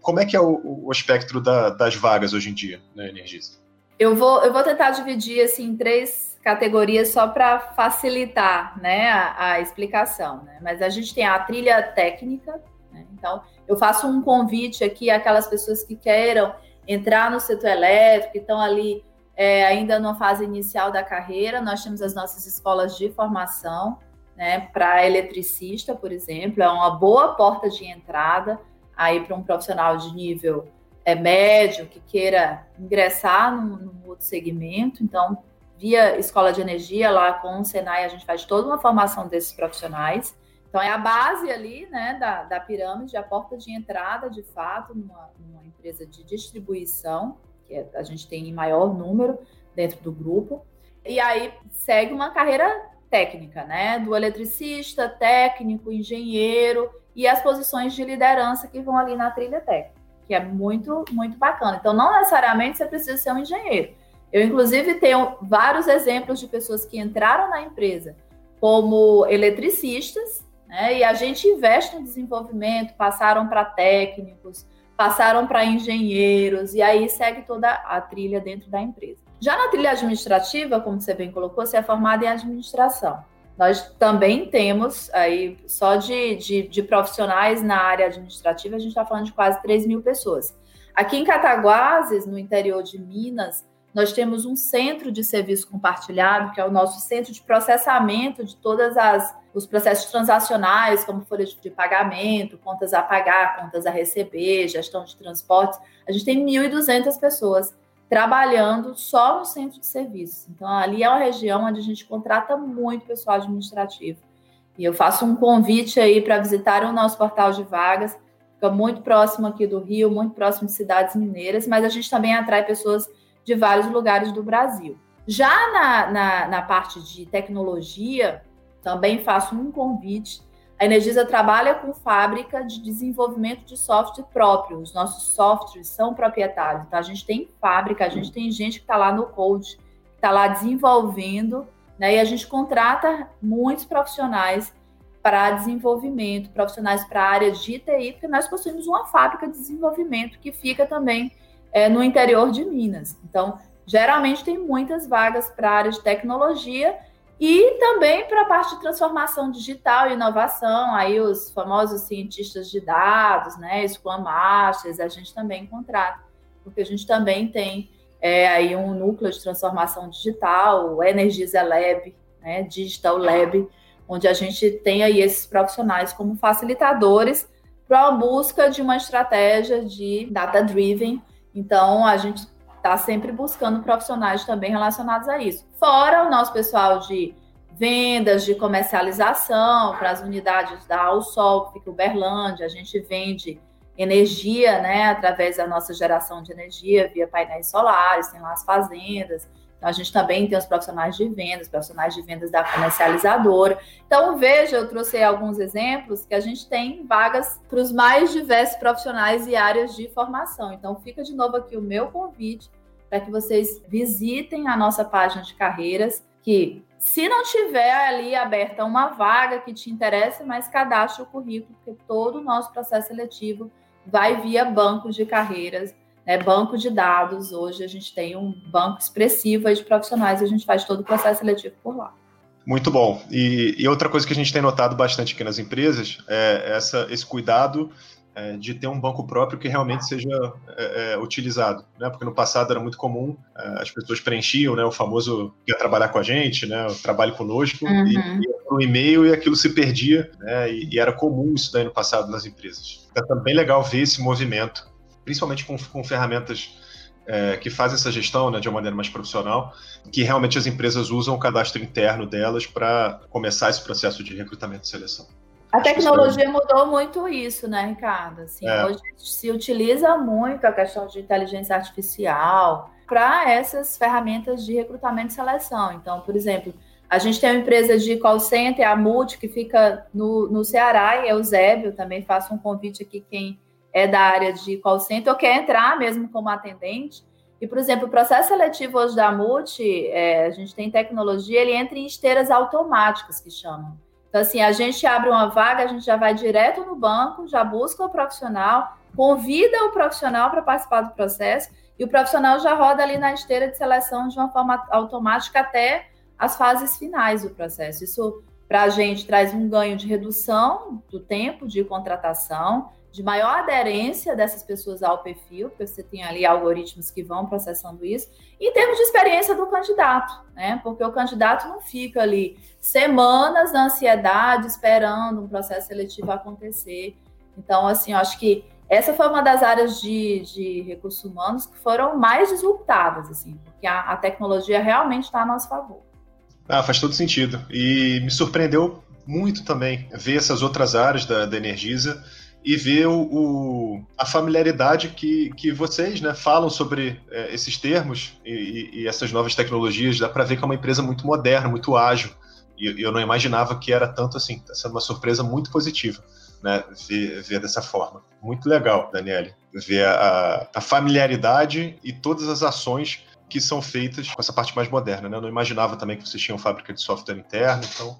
Como é que é o, o espectro da, das vagas hoje em dia na Energisa? Eu vou, eu vou tentar dividir assim, em três categorias só para facilitar né, a, a explicação. Né? Mas a gente tem a trilha técnica, né? então eu faço um convite aqui àquelas pessoas que queiram entrar no setor elétrico, que estão ali é, ainda numa fase inicial da carreira. Nós temos as nossas escolas de formação né, para eletricista, por exemplo, é uma boa porta de entrada aí para um profissional de nível é, médio que queira ingressar num, num outro segmento. Então, via escola de energia, lá com o Senai, a gente faz toda uma formação desses profissionais. Então, é a base ali, né, da, da pirâmide, a porta de entrada, de fato, numa, numa empresa de distribuição, que é, a gente tem em maior número dentro do grupo. E aí segue uma carreira técnica, né, do eletricista, técnico, engenheiro e as posições de liderança que vão ali na trilha técnica, que é muito, muito bacana. Então, não necessariamente você precisa ser um engenheiro. Eu, inclusive, tenho vários exemplos de pessoas que entraram na empresa como eletricistas né? E a gente investe no desenvolvimento, passaram para técnicos, passaram para engenheiros, e aí segue toda a trilha dentro da empresa. Já na trilha administrativa, como você bem colocou, você é formado em administração. Nós também temos aí, só de, de, de profissionais na área administrativa, a gente está falando de quase 3 mil pessoas. Aqui em Cataguases, no interior de Minas, nós temos um centro de serviço compartilhado, que é o nosso centro de processamento de todas as os processos transacionais, como folha de pagamento, contas a pagar, contas a receber, gestão de transportes. A gente tem 1.200 pessoas trabalhando só no centro de serviços. Então, ali é uma região onde a gente contrata muito pessoal administrativo. E eu faço um convite aí para visitarem o nosso portal de vagas. Fica muito próximo aqui do Rio, muito próximo de cidades mineiras, mas a gente também atrai pessoas de vários lugares do Brasil. Já na, na, na parte de tecnologia, também faço um convite. A Energisa trabalha com fábrica de desenvolvimento de software próprio. Os nossos softwares são proprietários. Então, a gente tem fábrica, a gente tem gente que está lá no code, que está lá desenvolvendo, né? E a gente contrata muitos profissionais para desenvolvimento, profissionais para a área de TI, porque nós possuímos uma fábrica de desenvolvimento que fica também é, no interior de Minas. Então, geralmente tem muitas vagas para a área de tecnologia e também para a parte de transformação digital e inovação, aí os famosos cientistas de dados, né, Scrum Masters, a gente também contrata, porque a gente também tem é, aí um núcleo de transformação digital, o Energisa Lab, né, Digital Lab, onde a gente tem aí esses profissionais como facilitadores para a busca de uma estratégia de data-driven então, a gente está sempre buscando profissionais também relacionados a isso. Fora o nosso pessoal de vendas, de comercialização para as unidades da Alsol, que fica Uberlândia, a gente vende energia, né, através da nossa geração de energia via painéis solares, tem lá as fazendas. Então, a gente também tem os profissionais de vendas, profissionais de vendas da comercializadora. Então, veja, eu trouxe alguns exemplos que a gente tem vagas para os mais diversos profissionais e áreas de formação. Então, fica de novo aqui o meu convite para que vocês visitem a nossa página de carreiras, que se não tiver ali aberta uma vaga que te interessa, mas cadastre o currículo, porque todo o nosso processo seletivo vai via bancos de carreiras né, banco de dados. Hoje a gente tem um banco expressivo de profissionais e a gente faz todo o processo seletivo por lá. Muito bom. E, e outra coisa que a gente tem notado bastante aqui nas empresas é essa, esse cuidado é, de ter um banco próprio que realmente seja é, é, utilizado, né? Porque no passado era muito comum é, as pessoas preenchiam, né? O famoso ia trabalhar com a gente, né? O trabalho conosco uhum. e ia para o e-mail e aquilo se perdia, né? E, e, era comum isso daí no passado nas empresas. Então, é também legal ver esse movimento principalmente com, com ferramentas é, que fazem essa gestão né, de uma maneira mais profissional, que realmente as empresas usam o cadastro interno delas para começar esse processo de recrutamento e seleção. A tecnologia mudou muito isso, né, Ricardo? Assim, é. Hoje se utiliza muito a questão de inteligência artificial para essas ferramentas de recrutamento e seleção. Então, por exemplo, a gente tem uma empresa de call center, a Multi, que fica no, no Ceará, e Eusébio, também faço um convite aqui, quem é da área de call center ou quer entrar mesmo como atendente. E, por exemplo, o processo seletivo hoje da Multi, é, a gente tem tecnologia, ele entra em esteiras automáticas, que chamam. Então, assim, a gente abre uma vaga, a gente já vai direto no banco, já busca o profissional, convida o profissional para participar do processo, e o profissional já roda ali na esteira de seleção de uma forma automática até as fases finais do processo. Isso, para a gente, traz um ganho de redução do tempo de contratação, de maior aderência dessas pessoas ao perfil, porque você tem ali algoritmos que vão processando isso, em termos de experiência do candidato, né? Porque o candidato não fica ali semanas na ansiedade esperando um processo seletivo acontecer. Então, assim, eu acho que essa foi uma das áreas de, de recursos humanos que foram mais disruptadas, assim, porque a, a tecnologia realmente está a nosso favor. Ah, faz todo sentido. E me surpreendeu muito também ver essas outras áreas da, da Energisa e ver o, o, a familiaridade que, que vocês né, falam sobre é, esses termos e, e, essas novas tecnologias. Dá para ver que é uma empresa muito moderna, muito ágil. E eu não imaginava que era tanto assim. Está sendo uma surpresa muito positiva né, ver, ver dessa forma. Muito legal, Daniele, ver a, a familiaridade e todas as ações que são feitas com essa parte mais moderna. Né? Eu não imaginava também que vocês tinham fábrica de software interno, então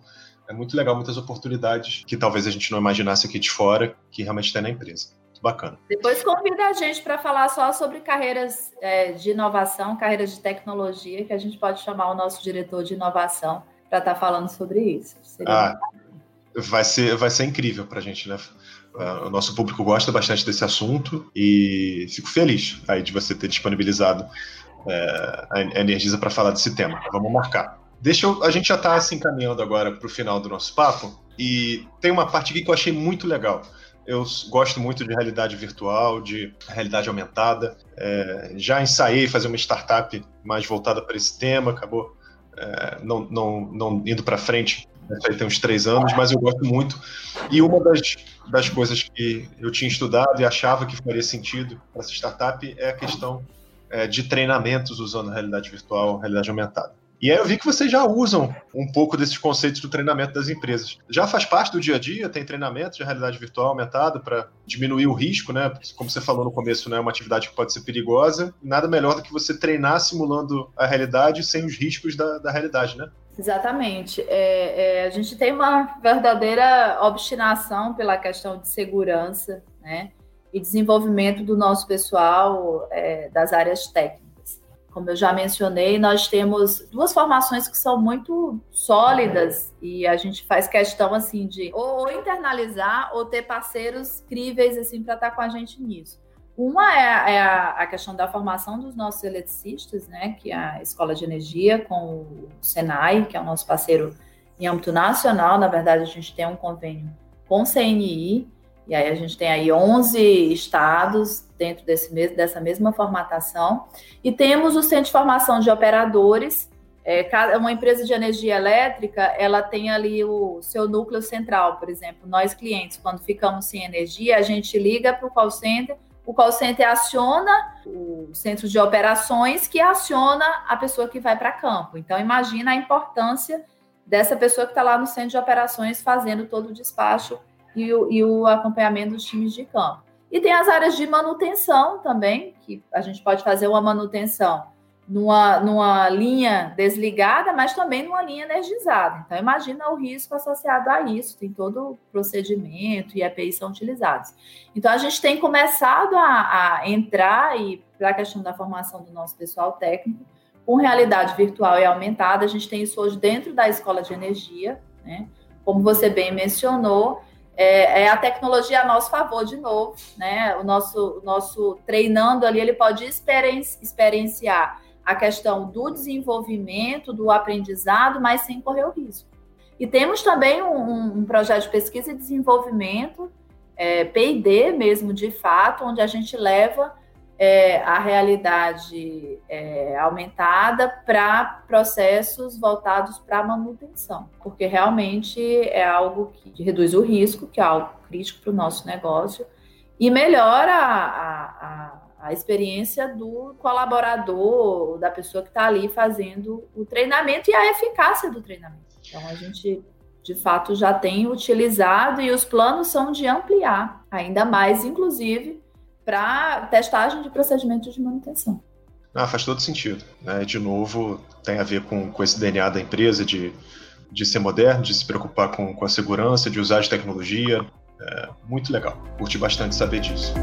é muito legal, muitas oportunidades que talvez a gente não imaginasse aqui de fora, que realmente tem na empresa. Muito bacana. Depois convida a gente para falar só sobre carreiras é, de inovação, carreiras de tecnologia, que a gente pode chamar o nosso diretor de inovação para estar tá falando sobre isso. Seria ah, vai ser, vai ser incrível para a gente, né? Uh, o nosso público gosta bastante desse assunto e fico feliz aí de você ter disponibilizado é, a Energisa para falar desse tema. Vamos marcar. Deixa eu, a gente já está se encaminhando agora para o final do nosso papo e tem uma parte aqui que eu achei muito legal. Eu gosto muito de realidade virtual, de realidade aumentada. É, já ensaiei fazer uma startup mais voltada para esse tema, acabou é, não, não, não indo para frente isso aí tem uns três anos, mas eu gosto muito. E uma das, das coisas que eu tinha estudado e achava que faria sentido para essa startup é a questão é, de treinamentos usando realidade virtual, realidade aumentada. E aí eu vi que vocês já usam um pouco desses conceitos do treinamento das empresas. Já faz parte do dia a dia, tem treinamento de realidade virtual aumentada para diminuir o risco, né? Como você falou no começo, né? É uma atividade que pode ser perigosa. Nada melhor do que você treinar simulando a realidade sem os riscos da, da realidade, né? Exatamente. É, é, a gente tem uma verdadeira obstinação pela questão de segurança né, e desenvolvimento do nosso pessoal é, das áreas técnicas. Como eu já mencionei, nós temos duas formações que são muito sólidas e a gente faz questão assim de ou, internalizar ou ter parceiros críveis assim para estar com a gente nisso. Uma é, é a, a, questão da formação dos nossos eletricistas, né, que é a Escola de Energia com o Senai, que é o nosso parceiro em âmbito nacional. Na verdade, a gente tem um convênio com o CNI, e aí a gente tem aí 11 estados dentro desse, dessa mesma formatação. E temos o Centro de Formação de Operadores, é, uma empresa de energia elétrica, ela tem ali o seu núcleo central, por exemplo. Nós, clientes, quando ficamos sem energia, a gente liga para o call center o call center aciona o centro de operações que aciona a pessoa que vai para campo. Então, imagina a importância dessa pessoa que está lá no centro de operações fazendo todo o despacho e o, e o acompanhamento dos times de campo. E tem as áreas de manutenção também, que a gente pode fazer uma manutenção numa, numa linha desligada, mas também numa linha energizada. Então, imagina o risco associado a isso, tem todo o procedimento e EPIs são utilizados. Então, a gente tem começado a, a entrar e para a questão da formação do nosso pessoal técnico, com realidade virtual e aumentada, a gente tem isso hoje dentro da escola de energia, né? Como você bem mencionou, é, é, a tecnologia a nosso favor de novo, né? O nosso, o nosso treinando ali, ele pode experienciar a questão do desenvolvimento, do aprendizado, mas sem correr o risco. E temos também um, um projeto de pesquisa e desenvolvimento, é, PD mesmo, de fato, onde a gente leva é, a realidade é, aumentada para processos voltados para manutenção, porque realmente é algo que reduz o risco, que é algo crítico para o nosso negócio, e melhora a, a a experiência do colaborador, da pessoa que está ali fazendo o treinamento e a eficácia do treinamento. Então, a gente, de fato, já tem utilizado e os planos são de ampliar ainda mais, inclusive, para testagem de procedimentos de manutenção. Ah, faz todo sentido. Né? De novo, tem a ver com, com esse DNA da empresa de, de ser moderno, de se preocupar com, com a segurança, de usar a tecnologia. É muito legal. Curti bastante saber disso.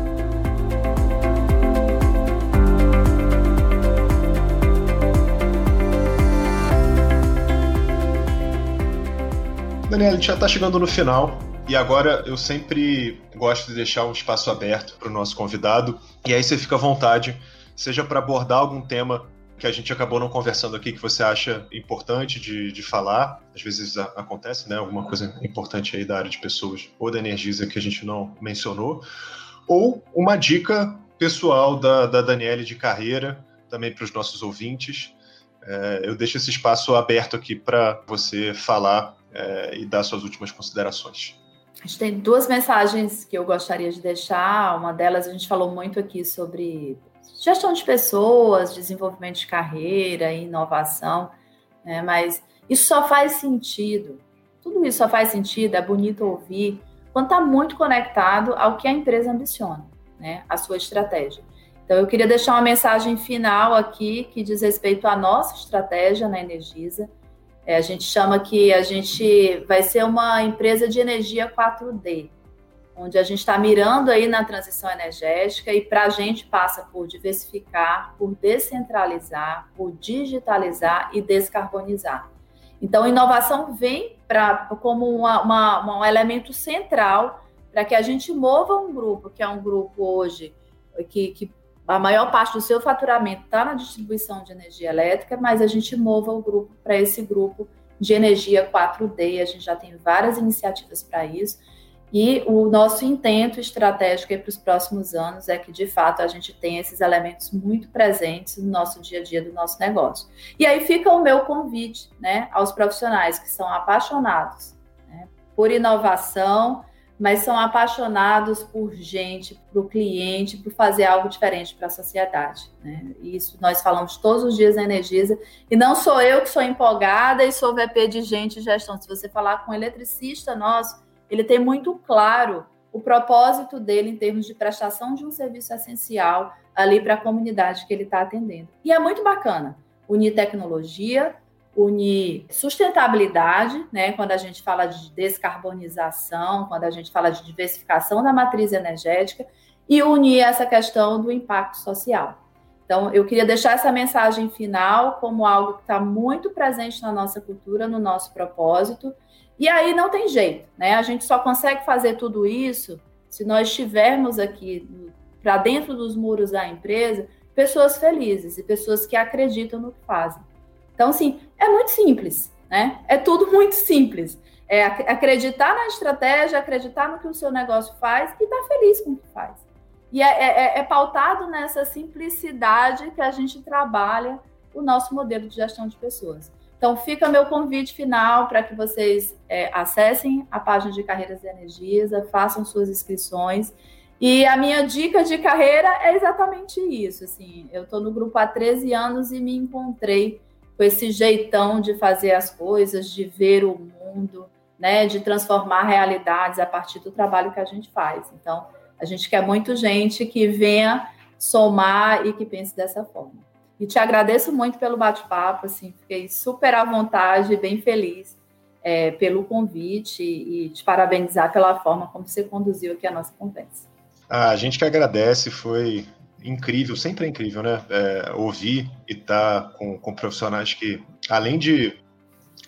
Daniela, a gente já está chegando no final. E agora eu sempre gosto de deixar um espaço aberto para o nosso convidado. E aí você fica à vontade, seja para abordar algum tema que a gente acabou não conversando aqui que você acha importante de, de falar. Às vezes a, acontece, né? Alguma coisa importante aí da área de pessoas ou da Energisa que a gente não mencionou. ou uma dica pessoal da, da Daniele de carreira, também para os nossos ouvintes. É, eu deixo esse espaço aberto aqui para você falar é, e dar suas últimas considerações. A gente tem duas mensagens que eu gostaria de deixar. Uma delas, a gente falou muito aqui sobre gestão de pessoas, desenvolvimento de carreira, inovação, né? mas isso só faz sentido. Tudo isso só faz sentido, é bonito ouvir, quando está muito conectado ao que a empresa ambiciona, né? a sua estratégia. Então, eu queria deixar uma mensagem final aqui que diz respeito à nossa estratégia na Energisa. É, a gente chama que a gente vai ser uma empresa de energia 4D, onde a gente está mirando aí na transição energética e para a gente passa por diversificar, por descentralizar, por digitalizar e descarbonizar. Então, inovação vem pra, como uma, uma, um elemento central para que a gente mova um grupo, que é um grupo hoje que, que a maior parte do seu faturamento está na distribuição de energia elétrica, mas a gente mova o grupo para esse grupo de energia 4D. A gente já tem várias iniciativas para isso. E o nosso intento estratégico para os próximos anos é que, de fato, a gente tenha esses elementos muito presentes no nosso dia a dia do nosso negócio. E aí fica o meu convite né, aos profissionais que são apaixonados né, por inovação, mas são apaixonados por gente, por cliente, por fazer algo diferente para a sociedade. Né? Isso nós falamos todos os dias na Energisa, e não sou eu que sou empolgada e sou VP de gente e gestão. Se você falar com um eletricista nosso, ele tem muito claro o propósito dele em termos de prestação de um serviço essencial ali para a comunidade que ele está atendendo. E é muito bacana unir tecnologia unir sustentabilidade, né, quando a gente fala de descarbonização, quando a gente fala de diversificação da matriz energética, e unir essa questão do impacto social. Então, eu queria deixar essa mensagem final como algo que está muito presente na nossa cultura, no nosso propósito, e aí não tem jeito, né? A gente só consegue fazer tudo isso se nós estivermos aqui para dentro dos muros da empresa pessoas felizes e pessoas que acreditam no que fazem. Então, assim, é muito simples, né? É tudo muito simples. É acreditar na estratégia, acreditar no que o seu negócio faz e estar tá feliz com o que faz. E é, é, é, é pautado nessa simplicidade que a gente trabalha o nosso modelo de gestão de pessoas. Então, fica meu convite final para que vocês é, acessem a página de Carreiras de Energisa, façam suas inscrições. E a minha dica de carreira é exatamente isso. Assim, eu estou no grupo há 13 anos e me encontrei com esse jeitão de fazer as coisas, de ver o mundo, né, de transformar realidades a partir do trabalho que a gente faz. Então, a gente quer muito gente que venha somar e que pense dessa forma. E te agradeço muito pelo bate-papo, assim, fiquei super à vontade, bem feliz é, pelo convite e te parabenizar pela forma como você conduziu aqui a nossa conversa. Ah, a gente que agradece, foi incrível, sempre é incrível, né? É, ouvir e estar tá com, com profissionais que, além de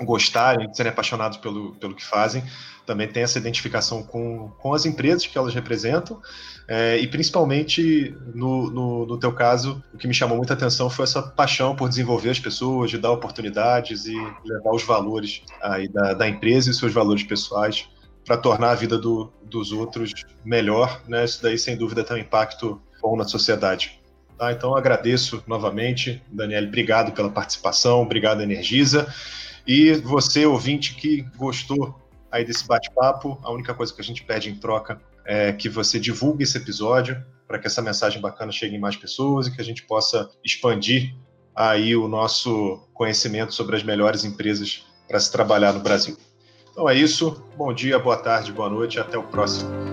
gostarem, de serem apaixonados pelo, pelo que fazem, também tem essa identificação com, com as empresas que elas representam, é, e principalmente no, no, no, teu caso, o que me chamou muita atenção foi essa paixão por desenvolver as pessoas, de dar oportunidades e levar os valores aí da, da empresa e seus valores pessoais para tornar a vida do, dos outros melhor, né? Isso daí, sem dúvida, tem um impacto bom na sociedade. Tá? Então, agradeço novamente, Daniel, obrigado pela participação, obrigado, Energisa. E você, ouvinte, que gostou aí desse bate-papo, a única coisa que a gente pede em troca é que você divulgue esse episódio para que essa mensagem bacana chegue em mais pessoas e que a gente possa expandir aí o nosso conhecimento sobre as melhores empresas para se trabalhar no Brasil. Então é isso. Bom dia, boa tarde, boa noite. Até o próximo.